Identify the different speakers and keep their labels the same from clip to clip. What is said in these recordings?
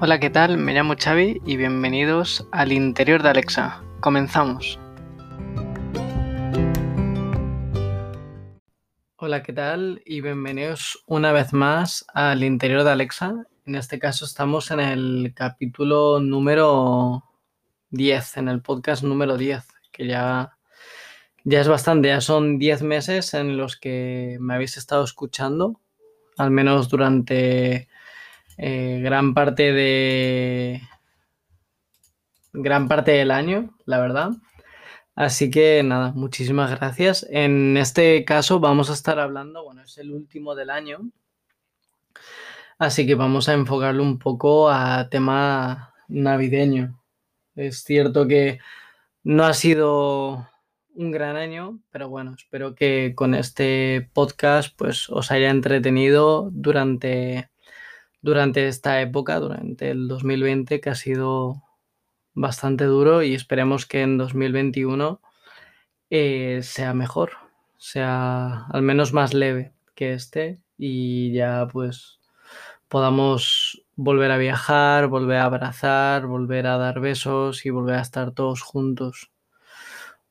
Speaker 1: Hola, ¿qué tal? Me llamo Xavi y bienvenidos al interior de Alexa. Comenzamos. Hola, ¿qué tal? Y bienvenidos una vez más al interior de Alexa. En este caso estamos en el capítulo número 10, en el podcast número 10, que ya, ya es bastante, ya son 10 meses en los que me habéis estado escuchando, al menos durante eh, gran parte de gran parte del año, la verdad. Así que nada, muchísimas gracias. En este caso vamos a estar hablando, bueno, es el último del año, así que vamos a enfocarlo un poco a tema navideño. Es cierto que no ha sido un gran año, pero bueno, espero que con este podcast pues os haya entretenido durante durante esta época, durante el 2020, que ha sido bastante duro y esperemos que en 2021 eh, sea mejor, sea al menos más leve que este y ya pues podamos volver a viajar, volver a abrazar, volver a dar besos y volver a estar todos juntos.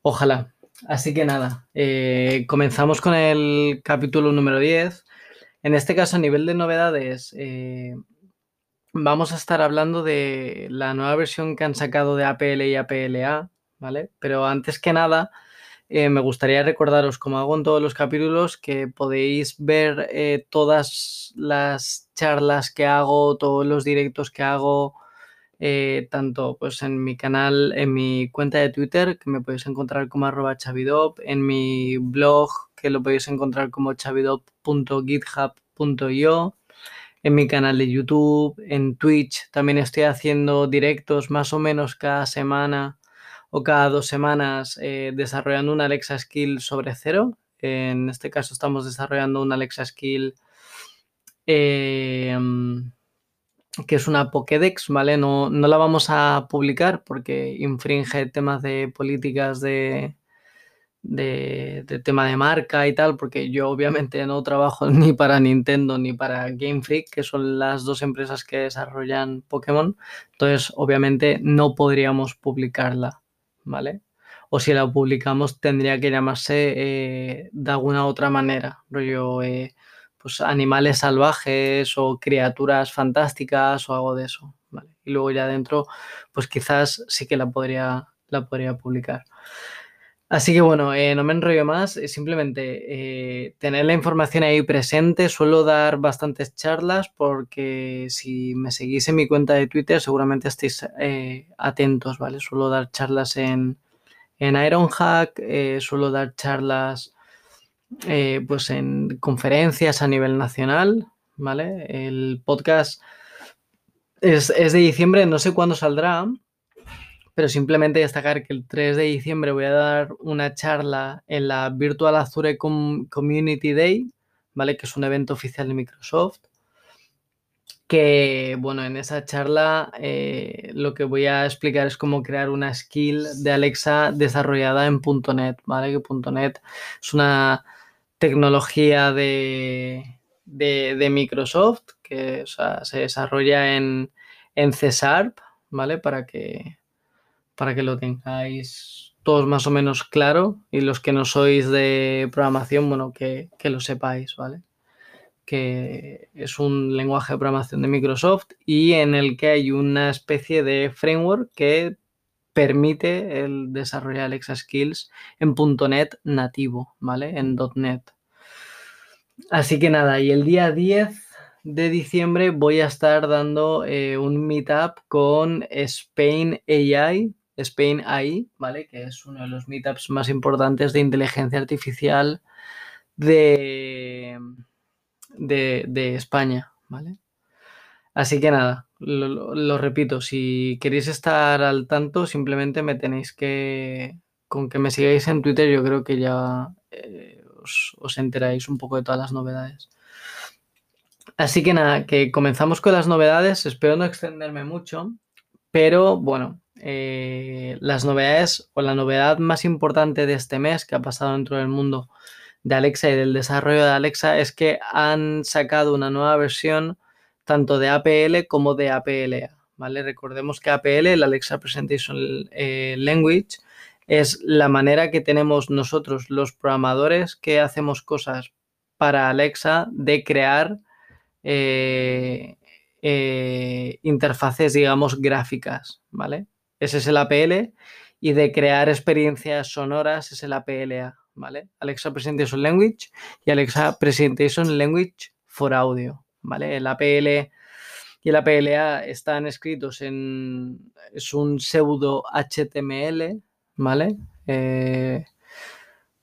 Speaker 1: Ojalá. Así que nada, eh, comenzamos con el capítulo número 10 en este caso, a nivel de novedades, eh, vamos a estar hablando de la nueva versión que han sacado de APL y APLA, ¿vale? Pero antes que nada, eh, me gustaría recordaros, como hago en todos los capítulos, que podéis ver eh, todas las charlas que hago, todos los directos que hago, tanto pues en mi canal, en mi cuenta de Twitter, que me podéis encontrar como arroba chavidop, en mi blog, que lo podéis encontrar como chavidop.github.io, en mi canal de YouTube, en Twitch. También estoy haciendo directos más o menos cada semana o cada dos semanas eh, desarrollando una Alexa Skill sobre cero. En este caso estamos desarrollando una Alexa Skill em, que es una Pokédex, ¿vale? No, no la vamos a publicar porque infringe temas de políticas de, de, tema de marca y tal, porque yo obviamente no trabajo ni para Nintendo ni para Game Freak, que son las dos empresas que desarrollan Pokémon, entonces obviamente no podríamos publicarla, ¿vale? O si la publicamos tendría que llamarse eh, de alguna otra manera, rollo, eh, pues animales salvajes o criaturas fantásticas o algo de eso. Y luego ya dentro, pues quizás sí que la podría, la podría publicar. Así que bueno, eh, no me enrollo más, eh, simplemente eh, tener la información ahí presente. Suelo dar bastantes charlas porque si me seguís en mi cuenta de Twitter seguramente estéis atentos, ¿vale? Suelo dar charlas en, en Ironhack, suelo dar charlas pues en conferencias a nivel nacional, ¿vale? El podcast es, es de diciembre, no sé cuándo saldrá, pero simplemente destacar que el 3 de diciembre voy a dar una charla en la Virtual Azure Community Day, ¿vale? Que es un evento oficial de Microsoft. Que, bueno, en esa charla eh, lo que voy a explicar es cómo crear una skill de Alexa desarrollada en .NET, ¿vale? Que .NET es una tecnología de, de, Microsoft que se desarrolla en, en C Sharp, ¿vale? Para que para que lo tengáis todos más o menos claro y los que no sois de programación, bueno, que, lo sepáis, ¿vale? Que es un lenguaje de programación de Microsoft y en el que hay una especie de framework que permite el desarrollar Alexa Skills en .NET nativo, ¿vale? En .NET. Así que nada, y el día 10 de diciembre voy a estar dando eh, un meetup con Spain AI, Spain AI, ¿vale? Que es uno de los meetups más importantes de inteligencia artificial de, de, España, ¿vale? Así que nada, lo, repito, si queréis estar al tanto, simplemente me tenéis que, con que me sigáis en Twitter, yo creo que ya eh, os, enteráis un poco de todas las novedades. Así que nada, que comenzamos con las novedades, espero no extenderme mucho, pero bueno, eh, las novedades o la novedad más importante de este mes que ha pasado dentro del mundo de Alexa y del desarrollo de Alexa es que han sacado una nueva versión tanto de APL como de APLA, ¿vale? Recordemos que APL, el Alexa Presentation eh, Language, es la manera que tenemos nosotros, los programadores que hacemos cosas para Alexa, de crear eh, eh, interfaces, digamos, gráficas, ¿vale? Ese es el APL y de crear experiencias sonoras es el APLA, ¿vale? Alexa Presentation Language y Alexa Presentation Language for Audio, ¿vale? El APL y el APLA están escritos en... es un pseudo HTML, ¿vale? Eh,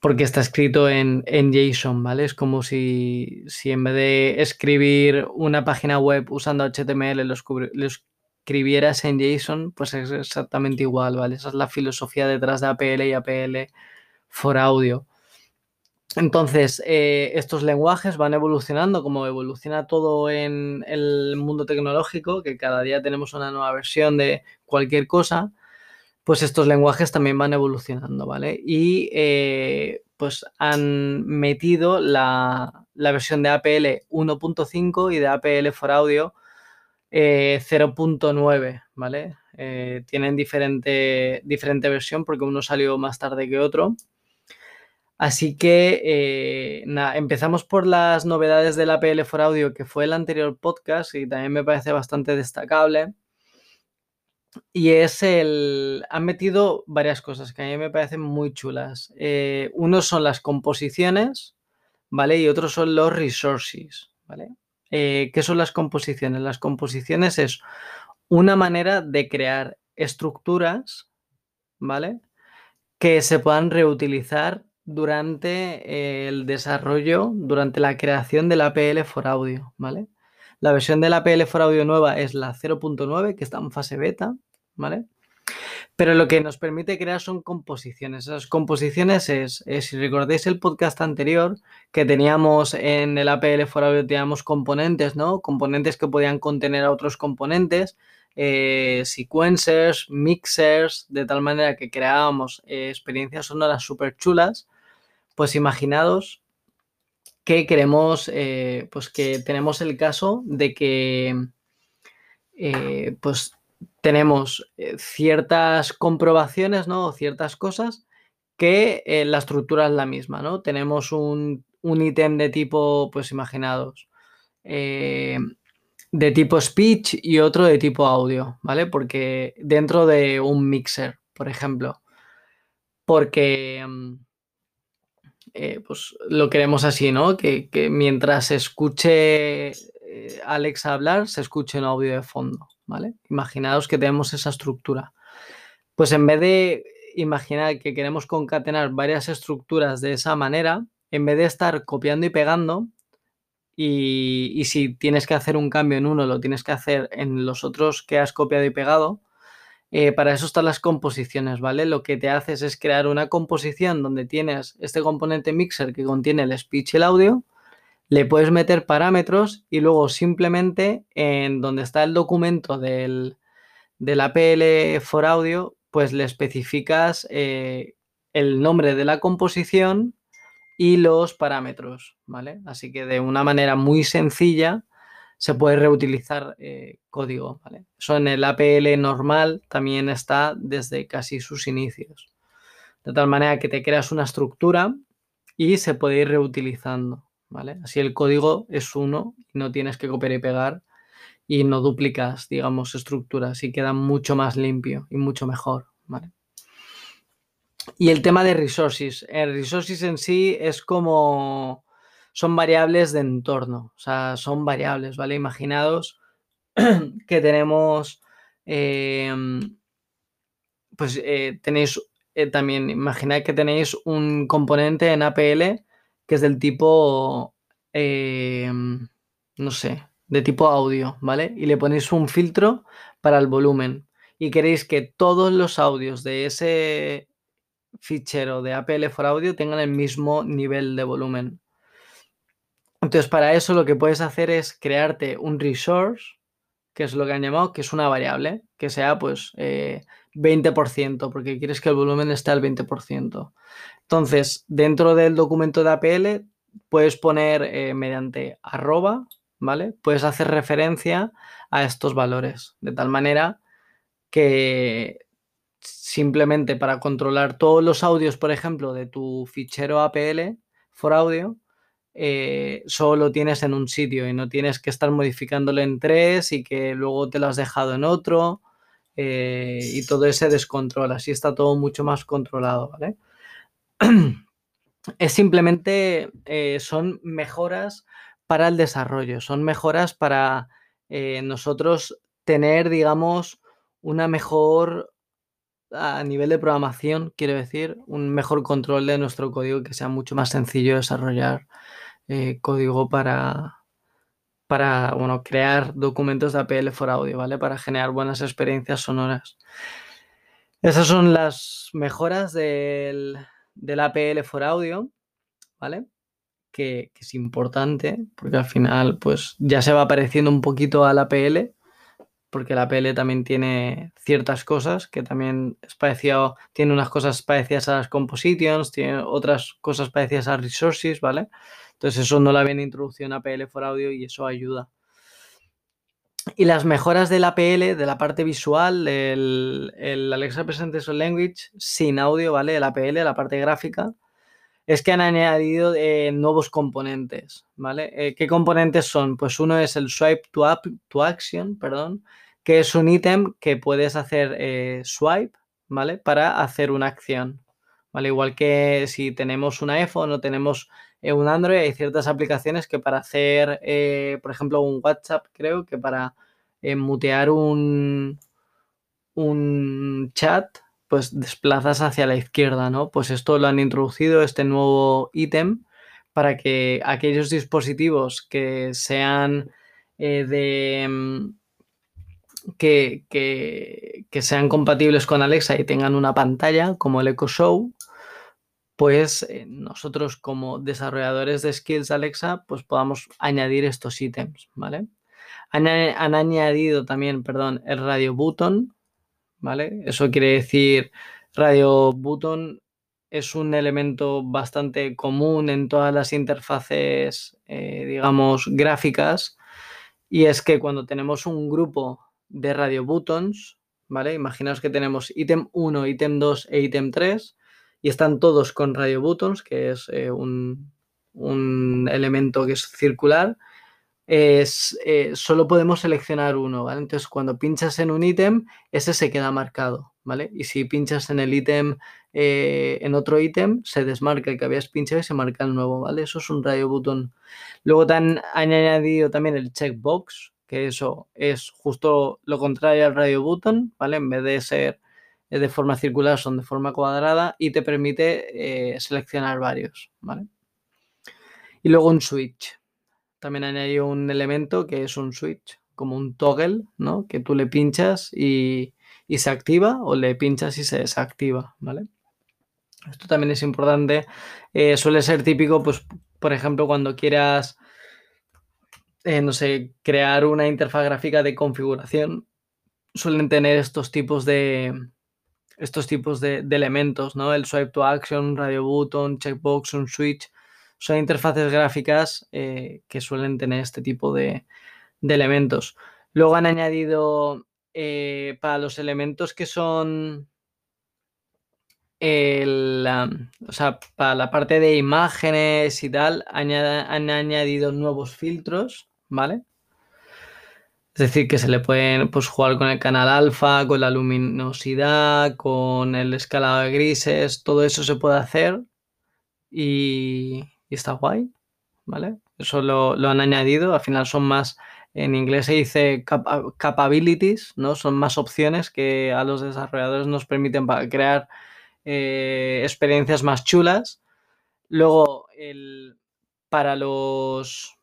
Speaker 1: porque está escrito en, JSON, ¿vale? Es como si, en vez de escribir una página web usando HTML lo, escribieras en JSON, pues es exactamente igual, ¿vale? Esa es la filosofía detrás de APL y APL for Audio. Entonces, eh, estos lenguajes van evolucionando como evoluciona todo en el mundo tecnológico, que cada día tenemos una nueva versión de cualquier cosa pues estos lenguajes también van evolucionando, ¿vale? Y eh, pues han metido la, versión de APL 1.5 y de APL for Audio 0.9, eh, ¿vale? Tienen diferente, diferente versión porque uno salió más tarde que otro. Así que nada, empezamos por las novedades del APL for Audio, que fue el anterior podcast y también me parece bastante destacable. Y es el. Han metido varias cosas que a mí me parecen muy chulas. Eh, uno son las composiciones, ¿vale? Y otros son los resources, ¿vale? Eh, ¿Qué son las composiciones? Las composiciones es una manera de crear estructuras, ¿vale? Que se puedan reutilizar durante el desarrollo, durante la creación del APL for Audio, ¿vale? La versión de la PL for Audio nueva es la 0.9, que está en fase beta, ¿vale? Pero lo que nos permite crear son composiciones. Esas composiciones es, si recordáis el podcast anterior, que teníamos en el APL for Audio, teníamos componentes, ¿no? Componentes que podían contener a otros componentes, eh, sequencers, mixers, de tal manera que creábamos eh, experiencias sonoras súper chulas. Pues imaginados que queremos, eh, pues que tenemos el caso de que, eh, pues tenemos eh, ciertas comprobaciones, ¿no? O ciertas cosas que la estructura es la misma, ¿no? Tenemos un, ítem de tipo, pues imaginados, de tipo speech y otro de tipo audio, ¿vale? Porque dentro de un mixer, por ejemplo, porque... Eh, pues lo queremos así, ¿no? Que, mientras escuche eh, Alexa hablar, se escuche un audio de fondo, ¿vale? Imaginaos que tenemos esa estructura. Pues en vez de imaginar que queremos concatenar varias estructuras de esa manera, en vez de estar copiando y pegando, y, y si tienes que hacer un cambio en uno, lo tienes que hacer en los otros que has copiado y pegado, eh, para eso están las composiciones, ¿vale? Lo que te haces es crear una composición donde tienes este componente mixer que contiene el speech y el audio, le puedes meter parámetros y luego simplemente en donde está el documento del, del APL for audio, pues le especificas eh, el nombre de la composición y los parámetros, ¿vale? Así que de una manera muy sencilla se puede reutilizar eh, código. ¿vale? Eso en el APL normal también está desde casi sus inicios. De tal manera que te creas una estructura y se puede ir reutilizando. ¿vale? Así el código es uno no tienes que copiar y pegar y no duplicas, digamos, estructuras y queda mucho más limpio y mucho mejor. ¿vale? Y el tema de resources. El resources en sí es como son variables de entorno, o sea, son variables, ¿vale? Imaginados que tenemos, em, pues eh, tenéis eh, también, imaginad que tenéis un componente en APL que es del tipo, em, no sé, de tipo audio, ¿vale? Y le ponéis un filtro para el volumen y queréis que todos los audios de ese fichero de APL for Audio tengan el mismo nivel de volumen. Entonces, para eso lo que puedes hacer es crearte un resource, que es lo que han llamado, que es una variable, que sea pues 20%, eh, porque quieres que el volumen esté al 20%. Entonces, dentro del documento de APL puedes poner eh, mediante arroba, ¿vale? Puedes hacer referencia a estos valores, de tal manera que simplemente para controlar todos los audios, por ejemplo, de tu fichero APL for audio, eh, solo lo tienes en un sitio y no tienes que estar modificándolo en tres y que luego te lo has dejado en otro eh, y todo ese descontrol. Así está todo mucho más controlado, es simplemente, eh, son mejoras para el desarrollo, son mejoras para nosotros tener, digamos, una mejor a nivel de programación, quiero decir, un mejor control de nuestro código que sea mucho más sencillo desarrollar eh, código para, para bueno, crear documentos de APL for Audio, ¿vale? Para generar buenas experiencias sonoras. Esas son las mejoras del, del APL for Audio, ¿vale? Que, es importante porque al final pues ya se va pareciendo un poquito al APL porque la PL también tiene ciertas cosas que también es parecido, tiene unas cosas parecidas a las compositions, tiene otras cosas parecidas a resources, ¿vale? Entonces eso no la habían introducido en APL for Audio y eso ayuda. Y las mejoras del APL, de la parte visual, el, el Alexa Presentation Language sin audio, ¿vale? El APL, la parte gráfica, es que han añadido eh, nuevos componentes, ¿vale? Eh, ¿Qué componentes son? Pues uno es el swipe to, to action, perdón, que es un ítem que puedes hacer eh, swipe, ¿vale? Para hacer una acción, ¿vale? Igual que si tenemos un iPhone o tenemos un Android, hay ciertas aplicaciones que para hacer, eh, por ejemplo, un WhatsApp, creo que para mutear un, un chat, pues desplazas hacia la izquierda, ¿no? Pues esto lo han introducido, este nuevo ítem, para que aquellos dispositivos que sean de mm, que, sean compatibles con Alexa y tengan una pantalla como el Echo Show, pues eh, nosotros como desarrolladores de skills Alexa, pues podamos añadir estos ítems, ¿vale? Han, añadido también, perdón, el radio button, ¿vale? Eso quiere decir, radio button es un elemento bastante común en todas las interfaces, eh, digamos, gráficas, y es que cuando tenemos un grupo de radio buttons, ¿vale? Imaginaos que tenemos ítem 1, ítem 2 e ítem 3 y están todos con radio buttons, que es eh, un, elemento que es circular. Es, eh, solo podemos seleccionar uno, ¿vale? Entonces, cuando pinchas en un ítem, ese se queda marcado, ¿vale? Y si pinchas en el ítem, eh, en otro ítem, se desmarca el que habías pinchado y se marca el nuevo, ¿vale? Eso es un radio button. Luego te han añadido también el checkbox, que eso es justo lo contrario al radio button, ¿vale? En vez de ser de forma circular, son de forma cuadrada y te permite eh, seleccionar varios, ¿vale? Y luego un switch. También añadido un elemento que es un switch, como un toggle, ¿no? Que tú le pinchas y, se activa o le pinchas y se desactiva, ¿vale? Esto también es importante. Eh, suele ser típico, pues, por ejemplo, cuando quieras eh, no sé, crear una interfaz gráfica de configuración, suelen tener estos tipos de estos tipos de, elementos, ¿no? El swipe to action, radio button, checkbox, un switch. Son interfaces gráficas eh, que suelen tener este tipo de, elementos. Luego han añadido eh, para los elementos que son el, o sea, para la parte de imágenes y tal, han añadido nuevos filtros ¿vale? Es decir, que se le pueden pues, jugar con el canal alfa, con la luminosidad, con el escalado de grises, todo eso se puede hacer y, está guay, ¿vale? Eso lo, han añadido, al final son más, en inglés se dice capabilities, ¿no? Son más opciones que a los desarrolladores nos permiten crear eh, experiencias más chulas. Luego, el, para los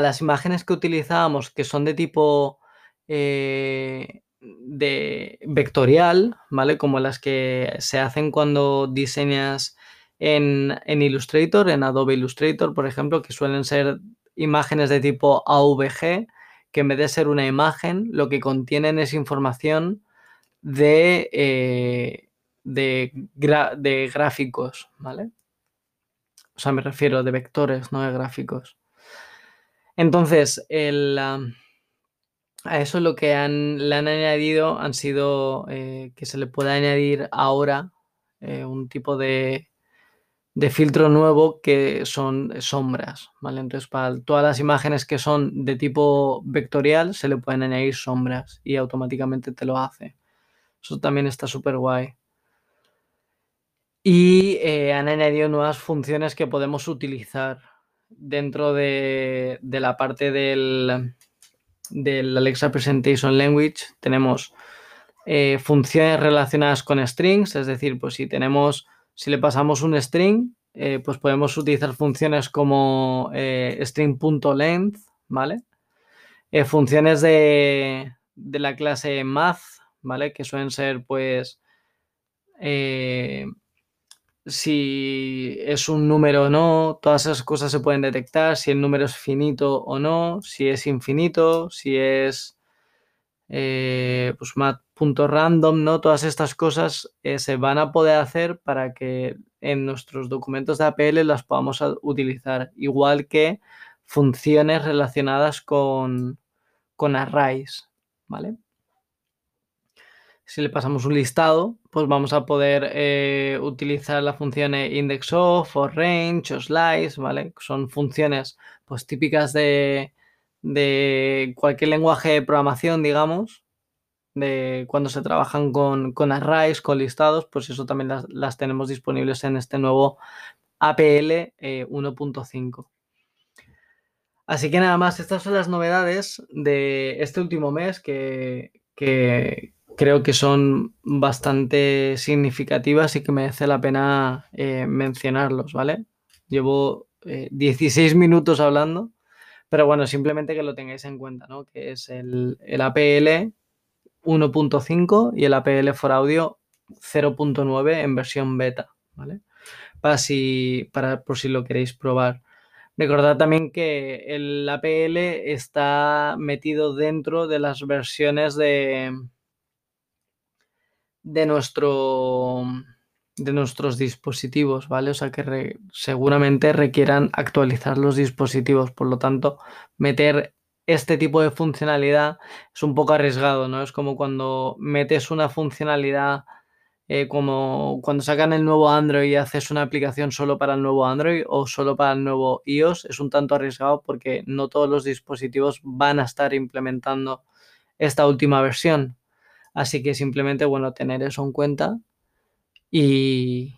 Speaker 1: las imágenes que utilizábamos, que son de tipo eh, de vectorial, ¿vale? Como las que se hacen cuando diseñas en, Illustrator, en Adobe Illustrator, por ejemplo, que suelen ser imágenes de tipo AVG, que en vez de ser una imagen, lo que contienen es información de, eh, de, de gráficos, ¿vale? O sea, me refiero de vectores, no de gráficos. Entonces, a eso lo que le han añadido han sido eh, que se le puede añadir ahora eh, un tipo de, de, filtro nuevo que son sombras, ¿vale? Entonces para todas las imágenes que son de tipo vectorial se le pueden añadir sombras y automáticamente te lo hace. Eso también está súper guay. Y eh, han añadido nuevas funciones que podemos utilizar dentro de, la parte del, del Alexa Presentation Language tenemos eh, funciones relacionadas con strings, es decir, pues si tenemos, si le pasamos un string, eh, pues podemos utilizar funciones como eh, string.length, ¿vale? funciones de, de, la clase math, ¿vale? Que suelen ser, pues, si es un número o no, todas esas cosas se pueden detectar, si el número es finito o no, si es infinito, si es eh, pues mat.random, ¿no? Todas estas cosas eh, se van a poder hacer para que en nuestros documentos de APL las podamos utilizar, igual que funciones relacionadas con, con arrays, ¿vale? Si le pasamos un listado, pues vamos a poder eh, utilizar la función indexOf o range o slice, ¿vale? Son funciones pues típicas de, cualquier lenguaje de programación, digamos, de cuando se trabajan con, arrays, con listados, pues eso también las, tenemos disponibles en este nuevo APL 1.5. Eh, Así que nada más, estas son las novedades de este último mes que, que, creo que son bastante significativas y que merece la pena eh, mencionarlos, ¿vale? Llevo 16 eh, minutos hablando, pero bueno, simplemente que lo tengáis en cuenta, ¿no? Que es el, APL 1.5 y el APL for Audio 0.9 en versión beta, ¿vale? Para si, para, por si lo queréis probar. Recordad también que el APL está metido dentro de las versiones de, de, nuestro, de nuestros dispositivos, ¿vale? O sea que seguramente requieran actualizar los dispositivos, por lo tanto, meter este tipo de funcionalidad es un poco arriesgado, ¿no? Es como cuando metes una funcionalidad eh, como cuando sacan el nuevo Android y haces una aplicación solo para el nuevo Android o solo para el nuevo iOS, es un tanto arriesgado porque no todos los dispositivos van a estar implementando esta última versión. Así que simplemente, bueno, tener eso en cuenta y,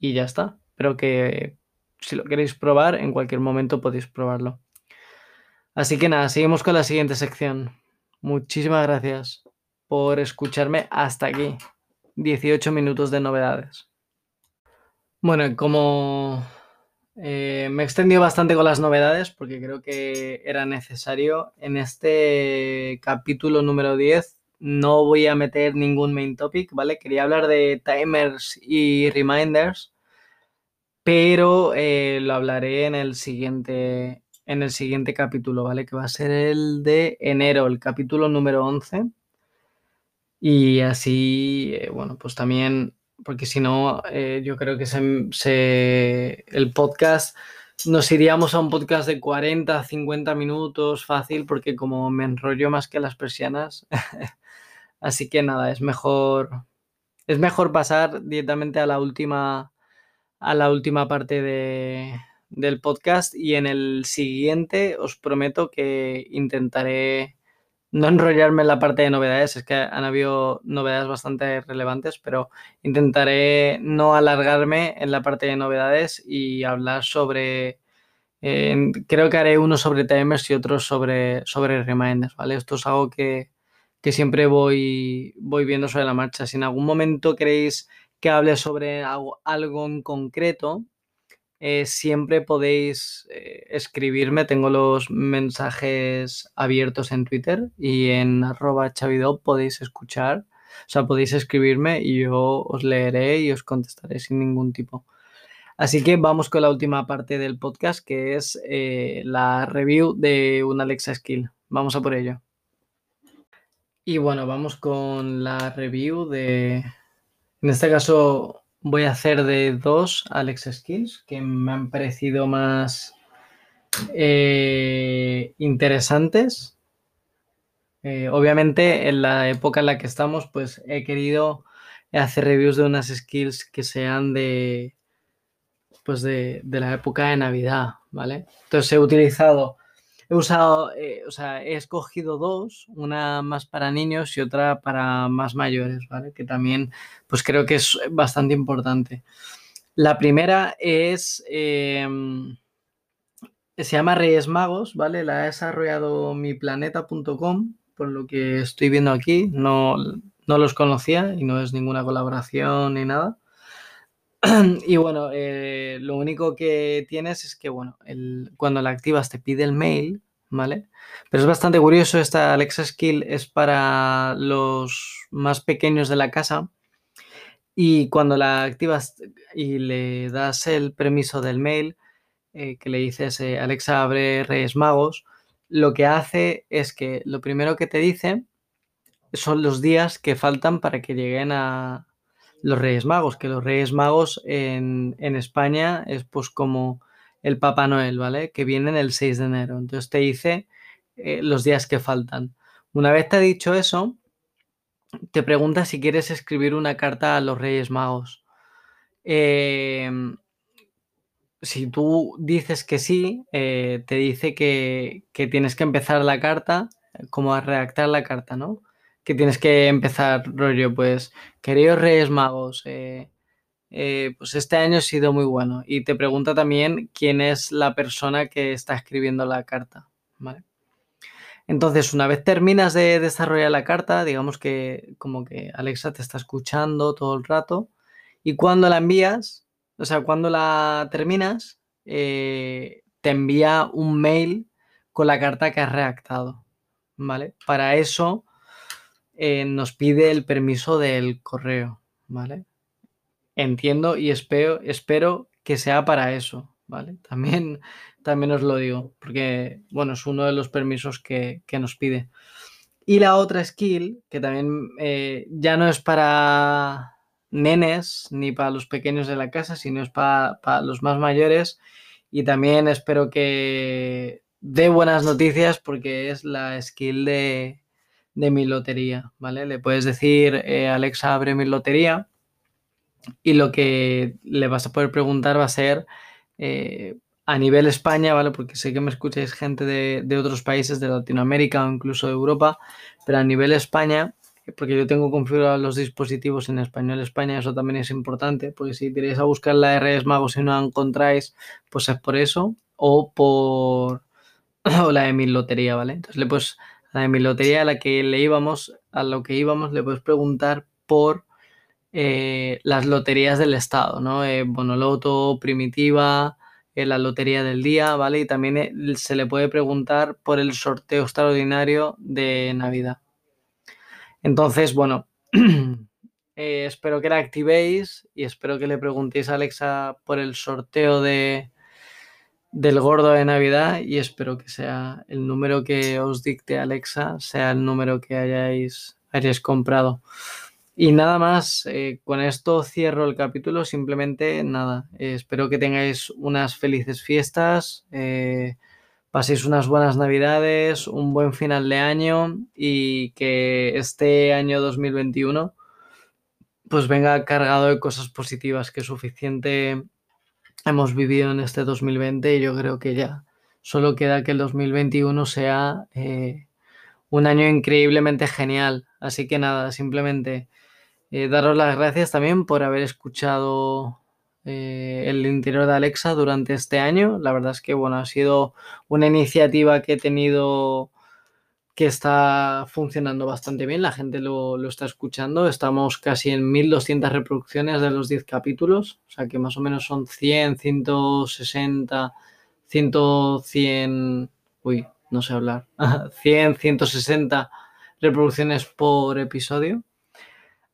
Speaker 1: ya está. Pero que si lo queréis probar, en cualquier momento podéis probarlo. Así que nada, seguimos con la siguiente sección. Muchísimas gracias por escucharme hasta aquí. 18 minutos de novedades. Bueno, como eh, me he extendido bastante con las novedades porque creo que era necesario, en este capítulo número 10 no voy a meter ningún main topic, ¿vale? Quería hablar de timers y reminders, pero eh, lo hablaré en el siguiente en el siguiente capítulo, ¿vale? Que va a ser el de enero, el capítulo número 11. Y así, eh, bueno, pues también, porque si no, eh, yo creo que se, el podcast, nos iríamos a un podcast de 40, 50 minutos fácil, porque como me enrollo más que las persianas, Así que nada, es mejor, es mejor pasar directamente a la última, a la última parte de, del podcast y en el siguiente os prometo que intentaré no enrollarme en la parte de novedades, es que han habido novedades bastante relevantes, pero intentaré no alargarme en la parte de novedades y hablar sobre, eh, creo que haré uno sobre timers y otro sobre, sobre reminders, ¿vale? Esto es algo que, que siempre voy, voy viendo sobre la marcha. Si en algún momento queréis que hable sobre algo, en concreto, eh, siempre podéis eh, escribirme. Tengo los mensajes abiertos en Twitter y en arroba chavidop podéis escuchar. O sea, podéis escribirme y yo os leeré y os contestaré sin ningún tipo. Así que vamos con la última parte del podcast, que es eh, la review de un Alexa Skill. Vamos a por ello. Y bueno, vamos con la review de... En este caso voy a hacer de dos Alex Skills que me han parecido más, eh, interesantes. Eh, obviamente, en la época en la que estamos, pues he querido hacer reviews de unas skills que sean de, pues de, de la época de Navidad, ¿vale? Entonces he utilizado He usado, eh, o sea, he escogido dos, una más para niños y otra para más mayores, ¿vale? Que también, pues creo que es bastante importante. La primera es, em, se llama Reyes Magos, ¿vale? La ha desarrollado miplaneta.com, por lo que estoy viendo aquí. No, no los conocía y no es ninguna colaboración ni nada. Y bueno, eh, lo único que tienes es que, bueno, cuando la activas te pide el mail, ¿vale? Pero es bastante curioso, esta Alexa Skill es para los más pequeños de la casa y cuando la activas y le das el permiso del mail, eh, que le dices eh, Alexa abre Reyes Magos, lo que hace es que lo primero que te dice son los días que faltan para que lleguen a, los Reyes Magos, que los Reyes Magos en, España es pues como el Papá Noel, ¿vale? Que vienen el 6 de enero. Entonces te dice eh, los días que faltan. Una vez te ha dicho eso, te pregunta si quieres escribir una carta a los Reyes Magos. Em, si tú dices que sí, eh, te dice que, que, tienes que empezar la carta, como a redactar la carta, ¿no? Que tienes que empezar, rollo, pues, queridos Reyes Magos, eh, eh, pues este año ha sido muy bueno. Y te pregunta también quién es la persona que está escribiendo la carta, ¿vale? Entonces, una vez terminas de desarrollar la carta, digamos que como que Alexa te está escuchando todo el rato, y cuando la envías, o sea, cuando la terminas, eh, te envía un mail con la carta que has redactado, ¿vale? Para eso eh, nos pide el permiso del correo, ¿vale? Entiendo y espero, espero que sea para eso, ¿vale? También, también os lo digo, porque, bueno, es uno de los permisos que, nos pide. Y la otra skill, que también eh, ya no es para nenes ni para los pequeños de la casa, sino es para, para los más mayores. Y también espero que dé buenas noticias porque es la skill de, de mi lotería, ¿vale? Le puedes decir, eh, Alexa, abre mi lotería y lo que le vas a poder preguntar va a ser eh, a nivel España, ¿vale? Porque sé que me escucháis gente de, otros países, de Latinoamérica o incluso de Europa, pero a nivel España, porque yo tengo configurados los dispositivos en español España, eso también es importante, porque si tiréis a buscar la RS Magos y no la encontráis, pues es por eso, o por la de mi lotería, ¿vale? Entonces le puedes la de mi lotería a la que le íbamos, a lo que íbamos, le puedes preguntar por eh, las loterías del Estado, ¿no? Eh, Bonoloto, Primitiva, eh, la lotería del día, ¿vale? Y también se le puede preguntar por el sorteo extraordinario de Navidad. Entonces, bueno, espero que la activéis y espero que le preguntéis a Alexa por el sorteo de, del gordo de Navidad y espero que sea el número que os dicte Alexa, sea el número que hayáis, hayáis comprado. Y nada más, eh, con esto cierro el capítulo, simplemente nada, eh, espero que tengáis unas felices fiestas, eh, paséis unas buenas navidades, un buen final de año y que este año 2021 pues venga cargado de cosas positivas, que es suficiente hemos vivido en este 2020 y yo creo que ya solo queda que el 2021 sea eh, un año increíblemente genial. Así que nada, simplemente eh, daros las gracias también por haber escuchado eh, el interior de Alexa durante este año. La verdad es que bueno, ha sido una iniciativa que he tenido que está funcionando bastante bien, la gente lo, está escuchando, estamos casi en 1200 reproducciones de los 10 capítulos, o sea que más o menos son 100, 160, 100, 100, uy, no sé hablar, 100, 160 reproducciones por episodio.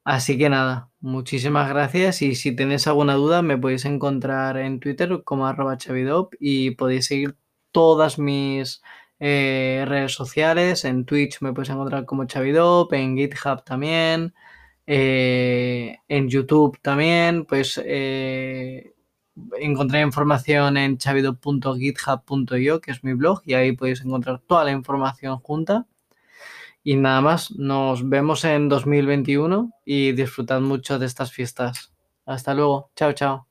Speaker 1: Así que nada, muchísimas gracias y si tenéis alguna duda me podéis encontrar en Twitter como arroba chavidop y podéis seguir todas mis eh, redes sociales. En Twitch me puedes encontrar como Chavidop, en GitHub también, eh, en YouTube también. Pues eh, encontré información en chavido.github.io, que es mi blog, y ahí podéis encontrar toda la información junta. Y nada más, nos vemos en 2021 y disfrutad mucho de estas fiestas. Hasta luego. Chao, chao.